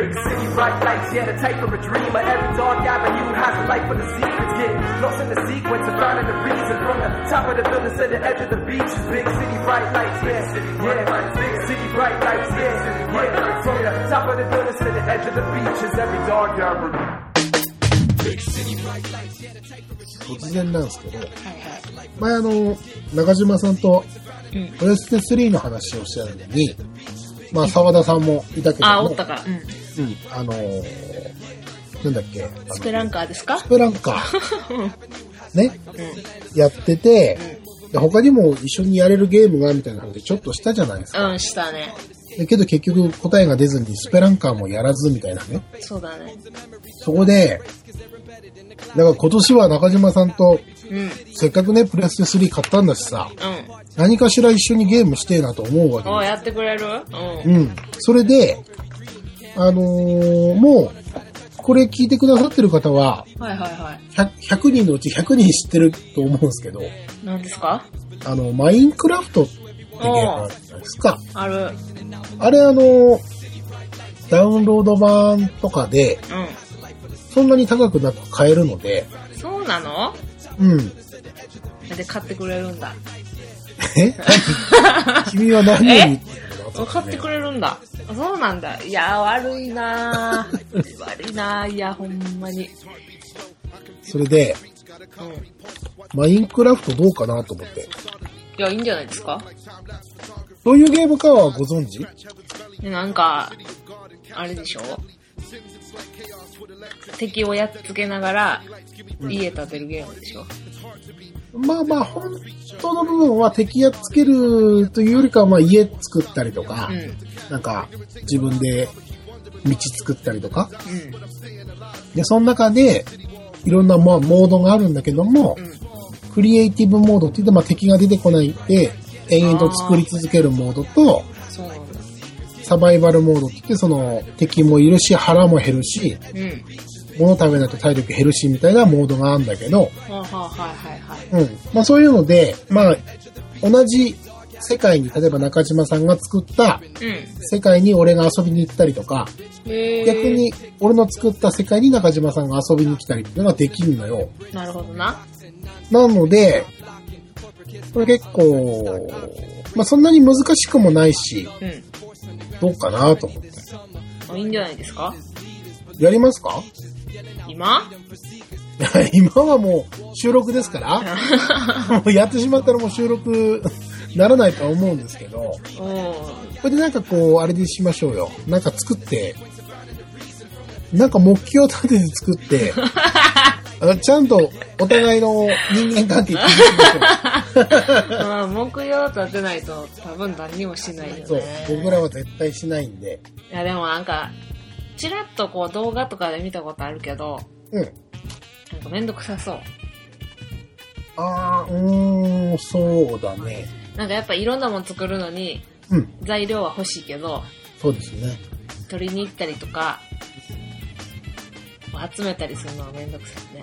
Big city bright lights, yeah, the type of a dreamer. Every dark avenue has a light for the secrets. Get lost in the sequence of finding the reason. From the top of the buildings to the edge of the beach. Big city bright lights, yeah, yeah. Big city bright lights, yeah, yeah. From the top of the buildings to the edge of the beach is every dark avenue. 突然なんですけど、はいはい。前あの、中島さんとうん。プレステ3の話をしてたのに、まあ沢田さんもいたけども、あ、おったか。うん。うん、あのーなんだっけ、スペランカーですか？スペランカー、ね、うやってて、で他にも一緒にやれるゲームがみたいな話ちょっとしたじゃないですか。ん。うん、したね。だけど結局答えが出ずにスペランカーもやらずみたいなね。そうだね。そこで、だから今年は中島さんとうん。うん。せっかくね、プレステ3買ったんだしさ、何かしら一緒にゲームしてえなと思うわけおでやってくれる？うん。うん。それで、あのーもう、これ聞いてくださってる方は、はいはいはい。100, 100人のうち100人知ってると思うんですけど、何ですか？あの、マインクラフトってゲームあるじゃないですか。ある。うん。あれあの、ダウンロード版とかで、そんなに高くなく買えるので、そうなの？うん。で、買ってくれるんだ？え？何 君は何を言ってるの？買ってくれるんだ。そうなんだ。いや、悪いなぁ。悪いなぁ。いや、ほんまに。それで、うん。マインクラフトどうかなと思って。いや、いいんじゃないですか？どういうゲームかはご存知？でなんか、あれでしょ？敵をやっつけながら、家建てるゲームでしょ？まあまあ、本当の部分は敵やっつけるというよりかは、まあ家作ったりとか、うん。うん。なんか自分で道作ったりとか。で、その中で、いろんなまあモードがあるんだけども、うん。クリエイティブモードって言って、まあ敵が出てこないで、延々と作り続けるモードと。サバイバルモードって言って、その敵もいるし、腹も減るし、うん。物食べないと体力減るし、みたいなモードがあるんだけど。うん。まあそういうので、まあ、同じ世界に、例えば中島さんが作ったうん。世界に俺が遊びに行ったりとか、へー逆。に俺の作った世界に中島さんが遊びに来たりっていうのができるのよ。なるほどな。なので、これ結構、まあそんなに難しくもないし、うん。どうかなと思って。あいいんじゃないですか？やりますか？今？今はもう収録ですから、もうやってしまったらもう収録 ならないとは思うんですけど、おこれでなんかこう、あれでしましょうよ。なんか作って、なんか目標立てて作って、ちゃんとお互いの人間関係聞いてみましょう。まあ、目標立てないと多分何にもしないよそうね。、僕らは絶対しないんで。いや、でもなんか、ちらっとこう動画とかで見たことあるけど、うん。なんかめんどくさそう。あー、うーん、そうだね。なんかやっぱいろんなもの作るのに、うん、材料は欲しいけど、そうですね。取りに行ったりとか、集めたりするのはめんどくさいね。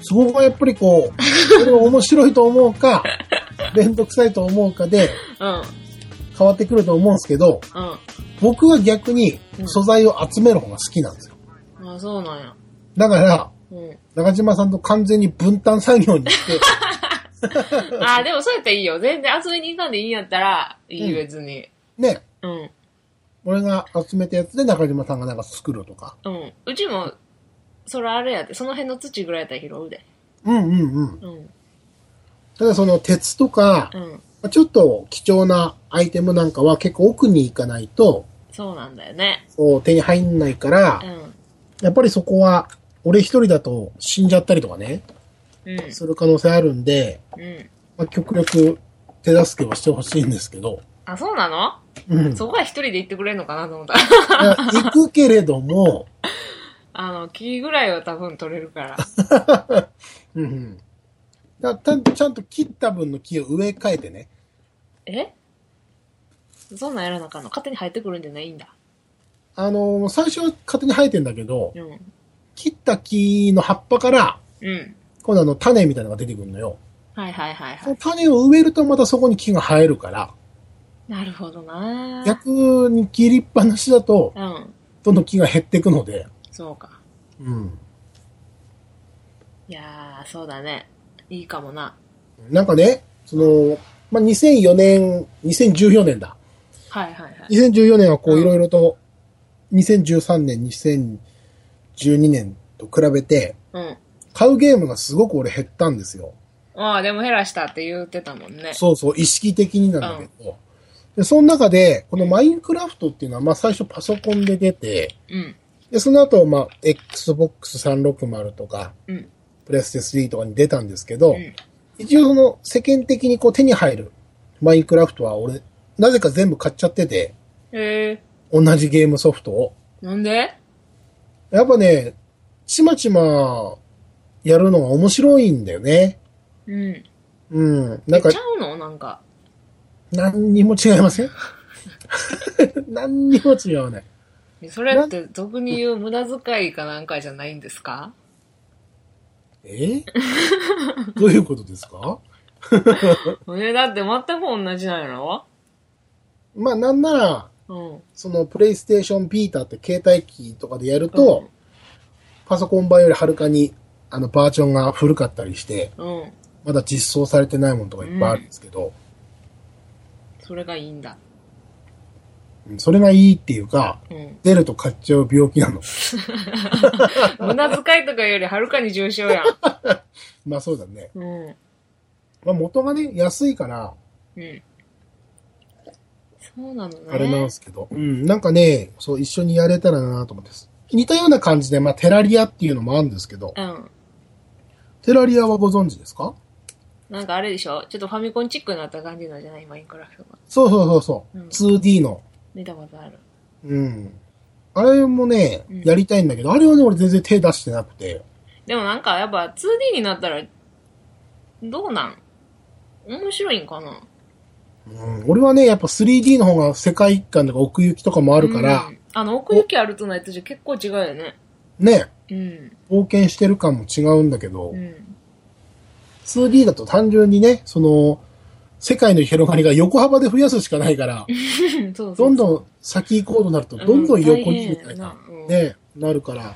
そこがやっぱりこう、これが面白いと思うか、めんどくさいと思うかでうん。変わってくると思うんですけど、うん。僕は逆に素材を集める方が好きなんですよ。あそうなんや。だから、うん。中島さんと完全に分担作業にして、あ、でもそうやったらいいよ。全然遊びに行かんでいいんやったら、いい、うん別に。ね、うん。俺が集めたやつで中島さんがなんか作るとか。うん。うちも、それあれやで。その辺の土ぐらいやったら拾うで。うんうんうん。うん。ただその鉄とか、うん。ちょっと貴重なアイテムなんかは結構奥に行かないと、そうなんだよね。こう手に入んないから、うん。やっぱりそこは、俺一人だと死んじゃったりとかね、うん。する可能性あるんで、うん。まあ、極力手助けはしてほしいんですけど、あ、そうなの？うん。そこは一人で行ってくれんのかなと思った。いや行くけれども、あの、木ぐらいは多分取れるから。うんうん。だたちゃんと切った分の木を植え替えてね。え？そんなんやらなあかんの？勝手に入ってくるんじゃないんだ。あのー最初は勝手に生えてんだけど、うん。切った木の葉っぱから、うん。今度あの種みたいなのが出てくるのよ。はいはいはいそのはい。種を植えるとまたそこに木が生えるから、なるほどな逆に切りっぱなしだと、うん。どんどん木が減っていくので、そうか。うん。いやー、そうだね。いいかもな。なんかね、その、まあ、2004年、2014年だ。はいはいはい。2014年はこううんいろいろと、2013年、2012年と比べて、うん。買うゲームがすごく俺減ったんですよ。ああ、でも減らしたって言ってたもんね。そうそう、意識的になんだけど。で、その中で、このマインクラフトっていうのは、まあ最初パソコンで出て、うん。で、その後、まあ、Xbox 360とか、うん。プレステ3とかに出たんですけど、うん一応その世間的にこう手に入るマインクラフトは俺、なぜか全部買っちゃってて、へえ同じゲームソフトを。ー、なんで？やっぱね、ちまちまやるのが面白いんだよね。うん。うん。なんかちゃ、うの？なんか。何にも違いません？何にも違わない。それって俗に言う無駄遣いかなんかじゃないんですか？え？どういうことですか？え、だって全く同じなんやろ？まあなんなら、うん。そのプレイステーションビータって携帯機とかでやると、うん。パソコン版よりはるかにあのバージョンが古かったりして、うん。まだ実装されてないものとかいっぱいあるんですけど、それがいいんだ。うんそれがいいっていうか、うん。出ると買っちゃう病気なの。無駄遣いとかよりはるかに重症やん。まあそうだね。うん。まあ元がね、安いから、うん。そうなのね。あれなんですけど、うん、なんかね、そう一緒にやれたらなと思って。似たような感じで、まあテラリアっていうのもあるんですけど、うん。テラリアはご存知ですか？なんかあれでしょ？ちょっとファミコンチックになった感じなんじゃない？マインクラフトが。そうそうそうそう、うん 2D の。見たことある。うん。あれもねうん、やりたいんだけど、あれはね、俺全然手出してなくて。でもなんかやっぱ 2D になったら、どうなん？面白いんかな？うん、俺はね、やっぱ 3D の方が世界観とか奥行きとかもあるからう、んあの、奥行きあるとないとじゃ結構違うよね。ね、うん。冒険してる感も違うんだけど、うん。2D だと単純にね、その、世界の広がりが横幅で増やすしかないから、そうそう。どんどん先行こうとなると、どんどん横にみたいな、うんね、なるから、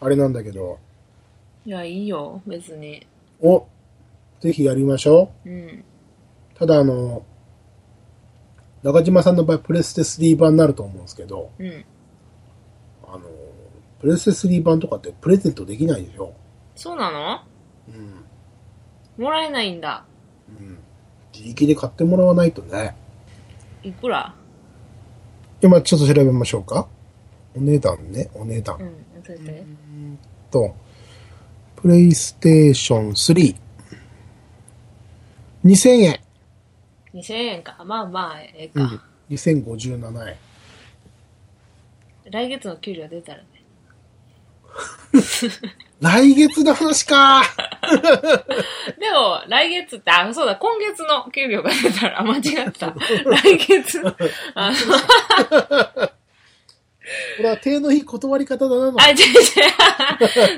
あれなんだけど、いや、いいよ、別に。お、ぜひやりましょうん。う。ただあの、中島さんの場合、プレステ3版になると思うんですけど、うん。あの、プレステ3版とかってプレゼントできないでしょ。そうなの？うん。もらえないんだ。うん。自力で買ってもらわないとね。いくら？今ちょっと調べましょうか。お値段ね、お値段。うん、教えて。と、プレイステーション3。2000円。2000円か。まあまあ、ええか。うん。2057円。来月の給料出たらね。来月の話か でも、来月って、あ、そうだ、今月の給料が出たら、あ間違った。来月、あの、これは手のいい断り方だなの。あ、違う違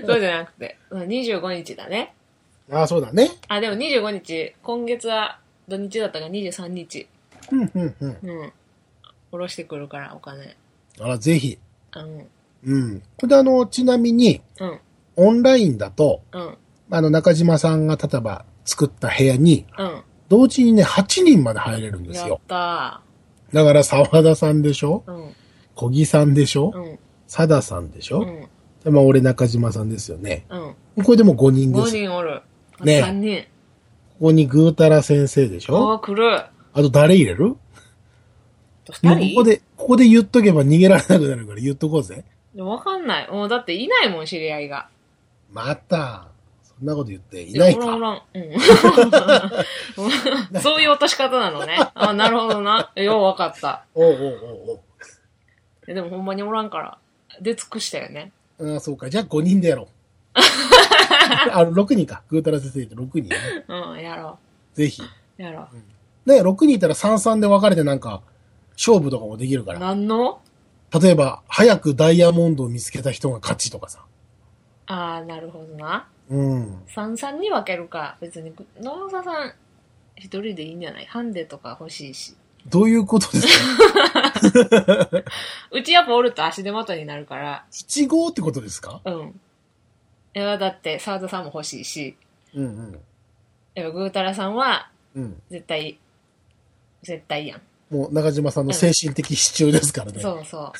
う。そうじゃなくて、うん25日だね。ああ、そうだね。あ、でも25日、今月は土日だったから23日。うん、うん、うん。うん。下ろしてくるから、お金。あら、ぜひ。うん。うん。これであの、ちなみに、うん。オンラインだと、うん。あの、中島さんが例えば作った部屋に、うん。同時にね、8人まで入れるんですやっよ。ただから、沢田さんでしょ？ー。うん。小木さんでしょ？うん。佐田さんでしょ、うん。でまあ、俺中島さんですよね。うん。これでも5人で5す。こ人おる。あね3人。こにぐーたら先生でしょ？おー、来る。あと誰入れる？2もう人ここで、ここで言っとけば逃げられなくなるから言っとこうぜ。わかんない。もうだっていないもん、知り合いが。また、そんなこと言っていないか。おらんおらん。うん。そういう落とし方なのね。あ、なるほどな。ようわかった。おうおうおうおうえでもほんまにおらんから。出尽くしたよね。ああ、そうか。じゃあ5人でやろう。あ、6人か。ぐーたら先生って6人ね。うん、やろぜひ。う。やろね、6人いたら3-3で分かれてなんか、勝負とかもできるかう。ら。何の？例えば、早くダイヤモンドを見つけた人が勝ちとかさ。ああ、なるほどな。うん。三々に分けるか。別に、野沢さん、一人でいいんじゃない？ハンデとか欲しいし。どういうことですか？うちやっぱおると足手まといになるから、?1 号ってことですか？うん。いや、だって、沢田さんも欲しいし、うんうん。やっぱぐーたらさんは、うん。絶対、絶対やん。もう中島さんの精神的支柱ですからね。そうそ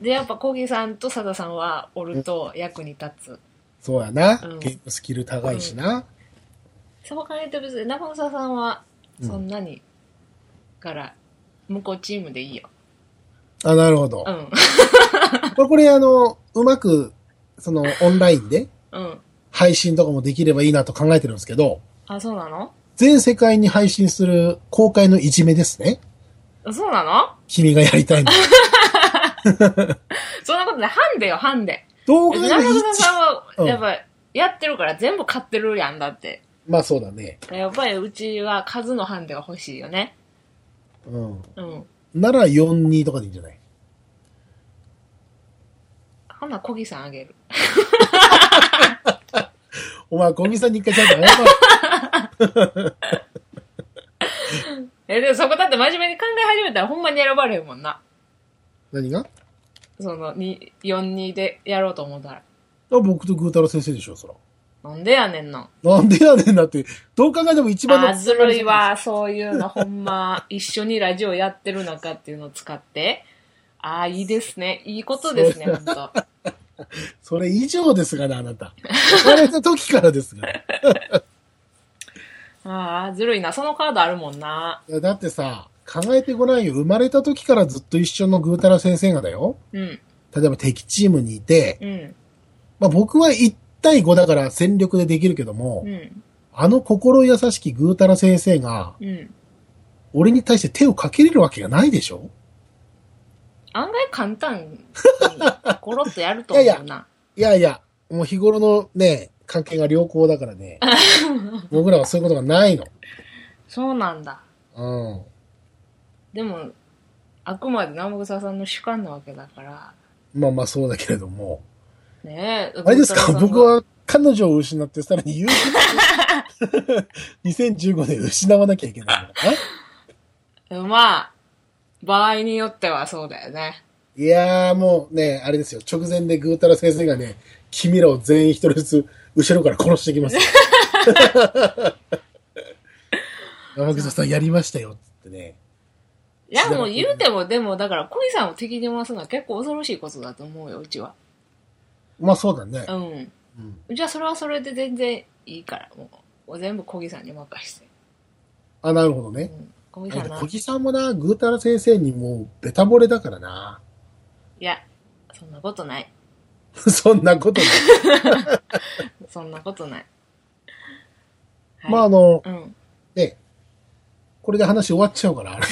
う。で、やっぱ小木さんと佐田さんはおると役に立つ。そうやな、うんゲームスキル高いしな。そう考えて別に中澤さんはそんなに、から、向こうチームでいいよ。あ、なるほど。うん。こ れこれあの、うまく、その、オンラインでうん。配信とかもできればいいなと考えてるんですけど、あ、そうなの？全世界に配信する公開のいじめですね。そうなの？君がやりたいの。そんなことない。ハンデよ、ハンデ。動画が中澤さんは、うんやっぱ、やってるから全部買ってるやんだって。まあそうだね。やっぱりうちは数のハンデが欲しいよね。うん。うん。なら4-2とかでいいんじゃない？ほな、小木さんあげる。お前、小木さんに一回ちゃんと謝る。え、でもそこだって真面目に考え始めたらほんまに選ばれるもんな。何が？あその、に4-2でやろうと思ったら。僕とぐーたら先生でしょ、そら。なんでやねんの。なんでやねんだって、どう考えても一番の。あー、ずるい。わ。そういうの、ほんま、一緒にラジオやってる中っていうのを使って。ああ、いいですね。いいことですね、ほんと。それ以上ですがね、あなた。生まれた時からですが。ああ、ずるいな。そのカードあるもんな。いやだってさ、考えてごらんよ。生まれた時からずっと一緒のぐーたら先生がだよ。うん、例えば敵チームにいて、うん、まあ僕は1対5だから戦力でできるけども、うん、あの心優しきぐーたら先生が、うん。俺に対して手をかけれるわけがないでしょ案外簡単に、コロッとやると思うな。いやいや、もう日頃のね、関係が良好だからね。僕らはそういうことがないの。そうなんだ。うん。でも、あくまで南北沢さんの主観なわけだから。まあまあそうだけれども。ねえ。あれですか？僕。は彼女を失ってさらに勇気2015年失わなきゃいけないのかな？まあ、場合によってはそうだよね。いやーもうね、あれですよ。直前でぐーたら先生がね、君らを全員一人ずつ後ろから殺してきますよ。山口さんやりましたよ、つってね。いや、もう言うても、でも、だから、小木さんを敵に回すのは結構恐ろしいことだと思うよ、うちは。まあそうだねう。ん。うんうちはそれはそれで全然いいから、もう、全部小木さんに任して。あ、なるほどね。うん。小木さんな。小木さんもな、ぐーたら先生にもうベタ惚れだからな。いや、そんなことない。そんなことない。そんなことない。はいまああの、うん。ね、これで話終わっちゃうから、あれ。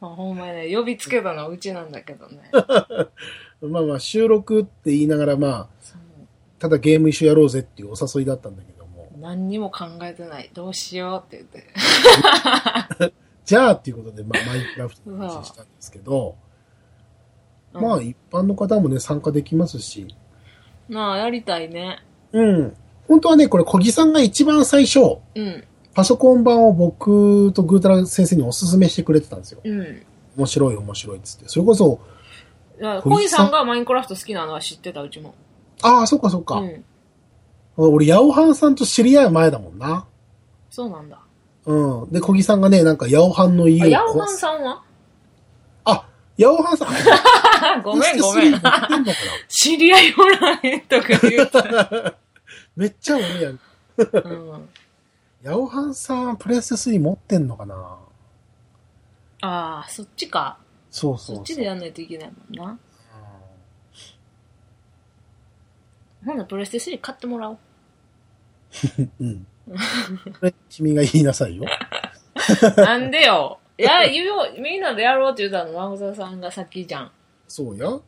まあ、ほんまにね、呼びつけたのはうちなんだけどね。まあまあ収録って言いながらまあ、ただゲーム一緒やろうぜっていうお誘いだったんだけども。何にも考えてない。どうしようって言って。じゃあっていうことで、まあマインクラフトの話したんですけど、うんまあ一般の方もね、参加できますし、なあ、やりたいね。うん。本当はね、これ小木さんが一番最初、うん。パソコン版を僕とグータラ先生にお勧めしてくれてたんですよ。うん。面白い面白いっつって。それこそ、いや小木さん？小木さんがマインクラフト好きなのは知ってた、うちも。ああ、そっかそっか。うん。俺、ヤオハンさんと知り合う前だもんな。そうなんだ。うん。で、小木さんがね、なんか、ヤオハンの家あ、をヤオハン。さんは？あ、ヤオハンさん。ごめんごめんプレステ3持ってんのかな？知り合いおらへんとか言うた。めっちゃ俺やん。うん。ヤオハンさん、プレステ3持ってんのかな？ああ、そっちか。そうそうそっちでやんないといけないもんな。ほんならプレステ3買ってもらおう。うん。これ、君が言いなさいよ。なんでよ。いや、言おう、みんなでやろうって言ったの、マグサさんが先じゃん。そうや。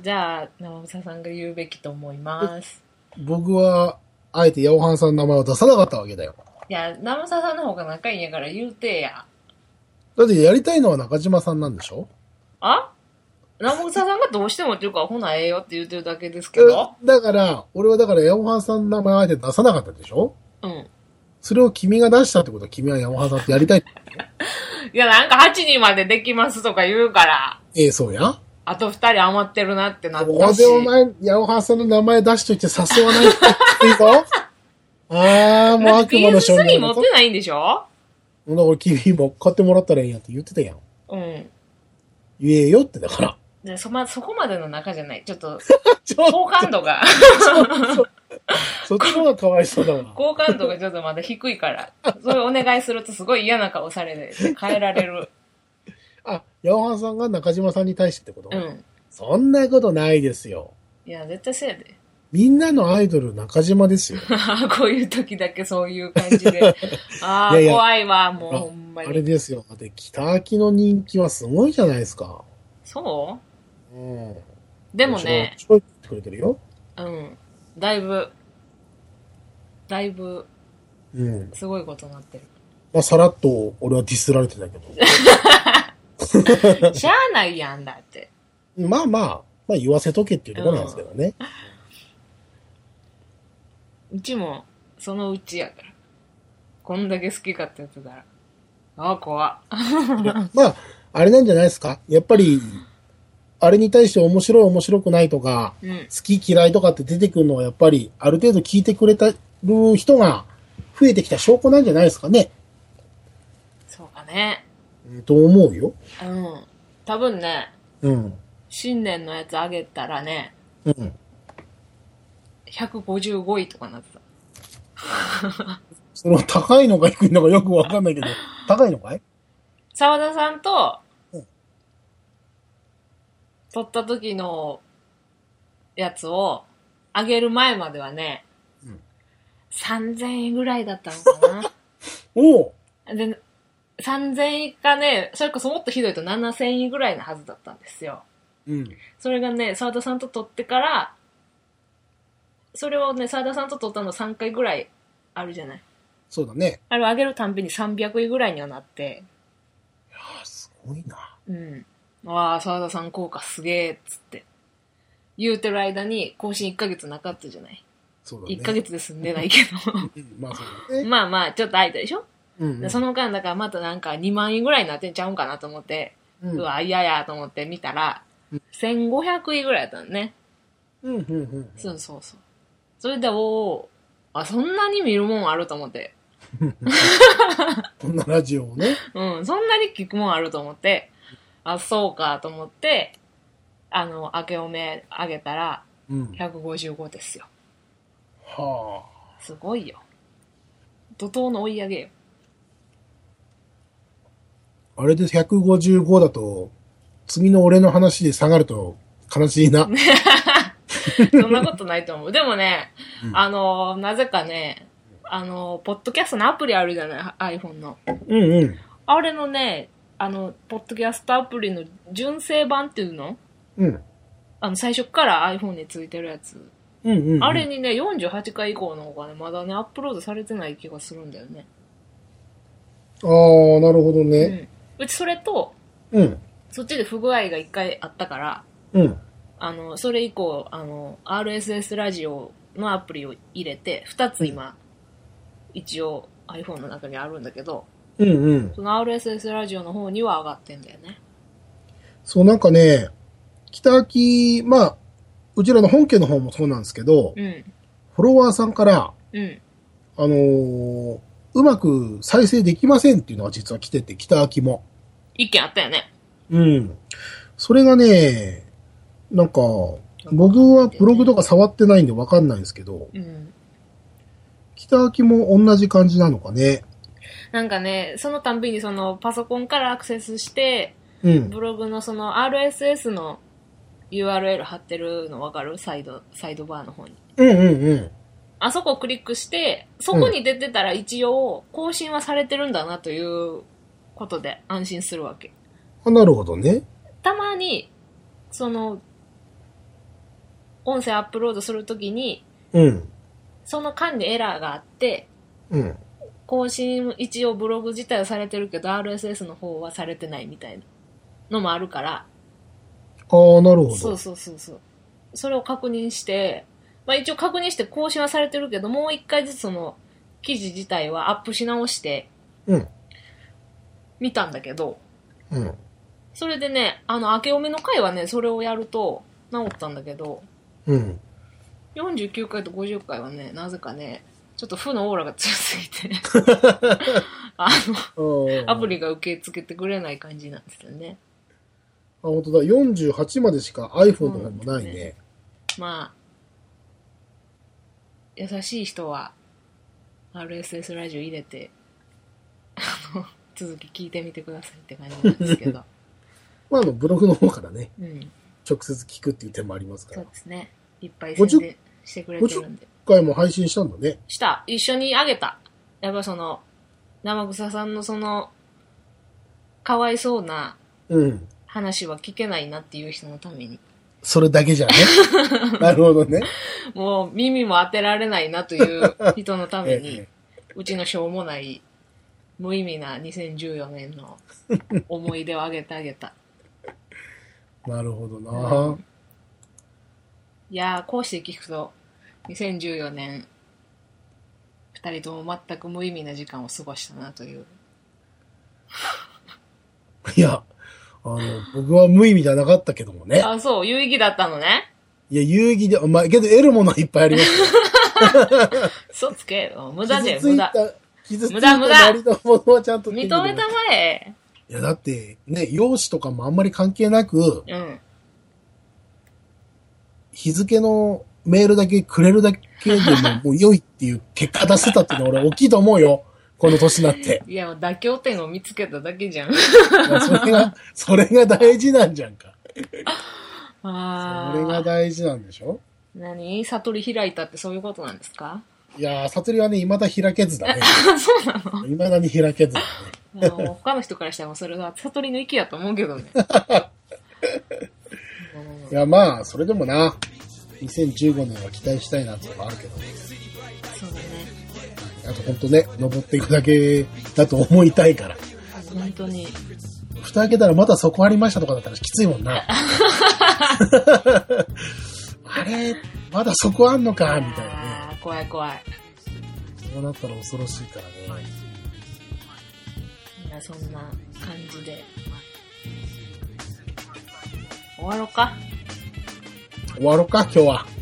じゃあ、生草さんが言うべきと思います。僕は、あえてヤオハンさんの名前を出さなかったわけだよ。いや、生草さんの方が仲いいんやから言うてや。だってやりたいのは中島さんなんでしょ？あ？生草さんがどうしてもっていうか、ほなええよって言ってるだけですけえど。だから、俺はだからヤオハンさんの名前をあえて出さなかったでしょ？うん。それを君が出したってことは君はヤマハさんってやりたい。いや、なんか8人までできますとか言うから、ええ、そうや。あと2人余ってるなってなっこたし。こでお前、ヤマハさんの名前出しといて誘わないっていいぞ。ああ、もう悪魔の証 PS3 明だぞ。持ってないんでしょ？だから君も買ってもらったらええんやって言ってたやん。うん。言えよってだから。でそま、そこまでの仲じゃない。ちょっと、好感度が、そっちの方がかわいそうだわ。好感度がちょっとまだ低いから、それお願いするとすごい嫌な顔されて、変えられる。あ、ヤマハさんが中島さんに対してってこと、うん。そんなことないですよ。いや、絶対そうやで。みんなのアイドル中島ですよ。こういう時だけそういう感じで。ああ、怖いわ、もうあほんまあれに。ですよ。だって北秋の人気はすごいじゃないですか。そう？ん。うでもね、面白いってくれてるよ。うん。だいぶ、だいぶ、うん。すごいことになってる。まあ、さらっと俺はディスられてたけ しゃあないやんだって。ど。まあまあ、まあ言わせとけっていうところなんですけどね。うちも、そのうちやから。こんだけ好きかって言ってたら。ああ、怖っ。まあ、あれなんじゃないですか？やっぱり、あれに対して面白い面白くないとか、うん。好き嫌いとかって出てくるのはやっぱり、ある程度聞いてくれたる人が増えてきた証拠なんじゃないですかね。そうかね。うんと思うよ。うん。多分ね、うん。新年のやつあげたらね、うん。155位とかなってた。それは高いのか低いのかよくわかんないけど、高いのかい？沢田さんとうん、撮った時のやつをあげる前まではね、うん3000円ぐらいだったのかな。で、3000円かね、それこそもっとひどいと7000円ぐらいのはずだったんですよ。うん。それがね、沢田さんと撮ってから、それをね、沢田さんと撮ったの3回ぐらいあるじゃない。そうだね。あれを上げるたんびに300位ぐらいにはなって、あすごいな。うん。わあ、沢田さん効果すげえ、っつって。言うてる間に更新1ヶ月なかったじゃない。そうだね。1ヶ月で済んでないけうんまあそう。ね。まあまあ、ちょっと空いたでしょ、うんうんでその間、だからまたなんか2万円ぐらいになってんちゃうんかなと思って、ううんわ、嫌やと思って見たらうん、1500位ぐらいだったのね。うんうんうん。そうそうそう。それで、おおあ、そんなに見るもんあると思って。こんなラジオをね。うん、そんなに聞くもんあると思って、あ、そうかと思って、あの、明けおめあげたら、うん。155ですよ。はすごいよ。怒涛の追い上げよ。あ。あれで155だと、次の俺の話で下がると悲しいな。そんなことないと思う。でもね、うんあの、なぜかね、あの、ポッドキャストのアプリあるじゃない ?iPhone の。うんうん。あれのね、あの、ポッドキャストアプリの純正版っていうの？うん。あの、最初から iPhone についてるやつ。うんうん、うん。あれにね、48回以降の方がね、まだね、アップロードされてない気がするんだよね。ああ、なるほどうね。ん。うちそれと、うん。そっちで不具合が一回あったから、うん。あの、それ以降、あの、RSS ラジオのアプリを入れて、二つ今、一応 iPhone の中にあるんだけど、うんうん。その RSS ラジオの方には上がってんだよね。そう、なんかね、北秋、まあ、うちらの本家の方もそうなんですけど、うん。フォロワーさんから、うん。あのーうまく再生できませんっていうのが実は来てて、北秋も。一件あったよね。うん。それがね、なんか、僕はブログとか触ってないんでわかんないんですけど、うん。北秋も同じ感じなのかね。なんかね、そのたんびにそのパソコンからアクセスして、うん。ブログのその RSS の URL 貼ってるのわかる？サイド、サイドバーの方に。うんうんうん。あそこをクリックして、そこに出てたら一応更新はされてるんだなということで安心するわけ。あ、なるほどね。たまに、その、音声アップロードするときに、うん。その間にエラーがあって、うん。更新一応ブログ自体はされてるけど RSS の方はされてないみたいなのもあるから、ああ、なるほど。そうそうそうそう。それを確認して、まあ一応確認して更新はされてるけど、もう一回ずつその記事自体はアップし直してうん。見たんだけど、うん。それでね、あの、明けおめの回はね、それをやると治ったんだけど、うん。49回と50回はね、なぜかね、ちょっと負のオーラが強すぎて、あの、アプリ。リが受け付けてくれない感じなんですよね。あ、本当だ。48までしか iPhone の方もないうんね。まあ、優しい人は RSS ラジオ入れて、あの、続き聞いてみてくださいって感じなんですけど。まあ、あの、ブログの方からね、うん。直接聞くっていう手もありますからそう。ですね。いっぱい宣伝してくれてるんで。今回も配信したんだね。した。一緒にあげた。やっぱその、生草さんのその、かわいそうなうん。話は聞けないなっていう人のために。それだけじゃね。なるほどね。もう耳も当てられないなという人のために え、うちのしょうもない、無意味な2014年の思い出をあげてあげた。え なるほどな。いやー、こうして聞くと、2014年、二人とも全く無意味な時間を過ごしたなという。いや、あの、僕は無意味じゃなかったけどもね。あ、そう、有意義だったのね。いや、有意義で、まあ、けど得るものはいっぱいありますよ。嘘つけよ。無駄じゃよ、傷つい無駄。た、傷つい無た駄無駄なりのものはちゃんと手に認めたまえ。いや、だって、ね、容姿とかもあんまり関係なく、うん。日付のメールだけくれるだけでももう良いっていう結果出せたっていうのは俺大きいと思うよ。この年になって。いや、妥協点を見つけただけじゃん。それが、それが大事なんじゃんか。あそれが大事なんでしょ？何？悟り開いたってそういうことなんですか？いやー、悟りはね、未だ開けずだね。そうなの？未だに開けずだね。あの他の人からしたらそれが悟りの域やと思うけどね。いや、まあ、それでもな、2015年は期待したいなってのがあるけど、そうだね。あと本当ね、登っていくだけだと思いたいから。本当に。蓋開けたらまだそこありましたとかだったらきついもんな。あれ、まだそこあんのか、みたいなね。怖い怖い。そうなったら恐ろしいからね。いや、そんな感じで。終わろうか。終わろうか、今日は。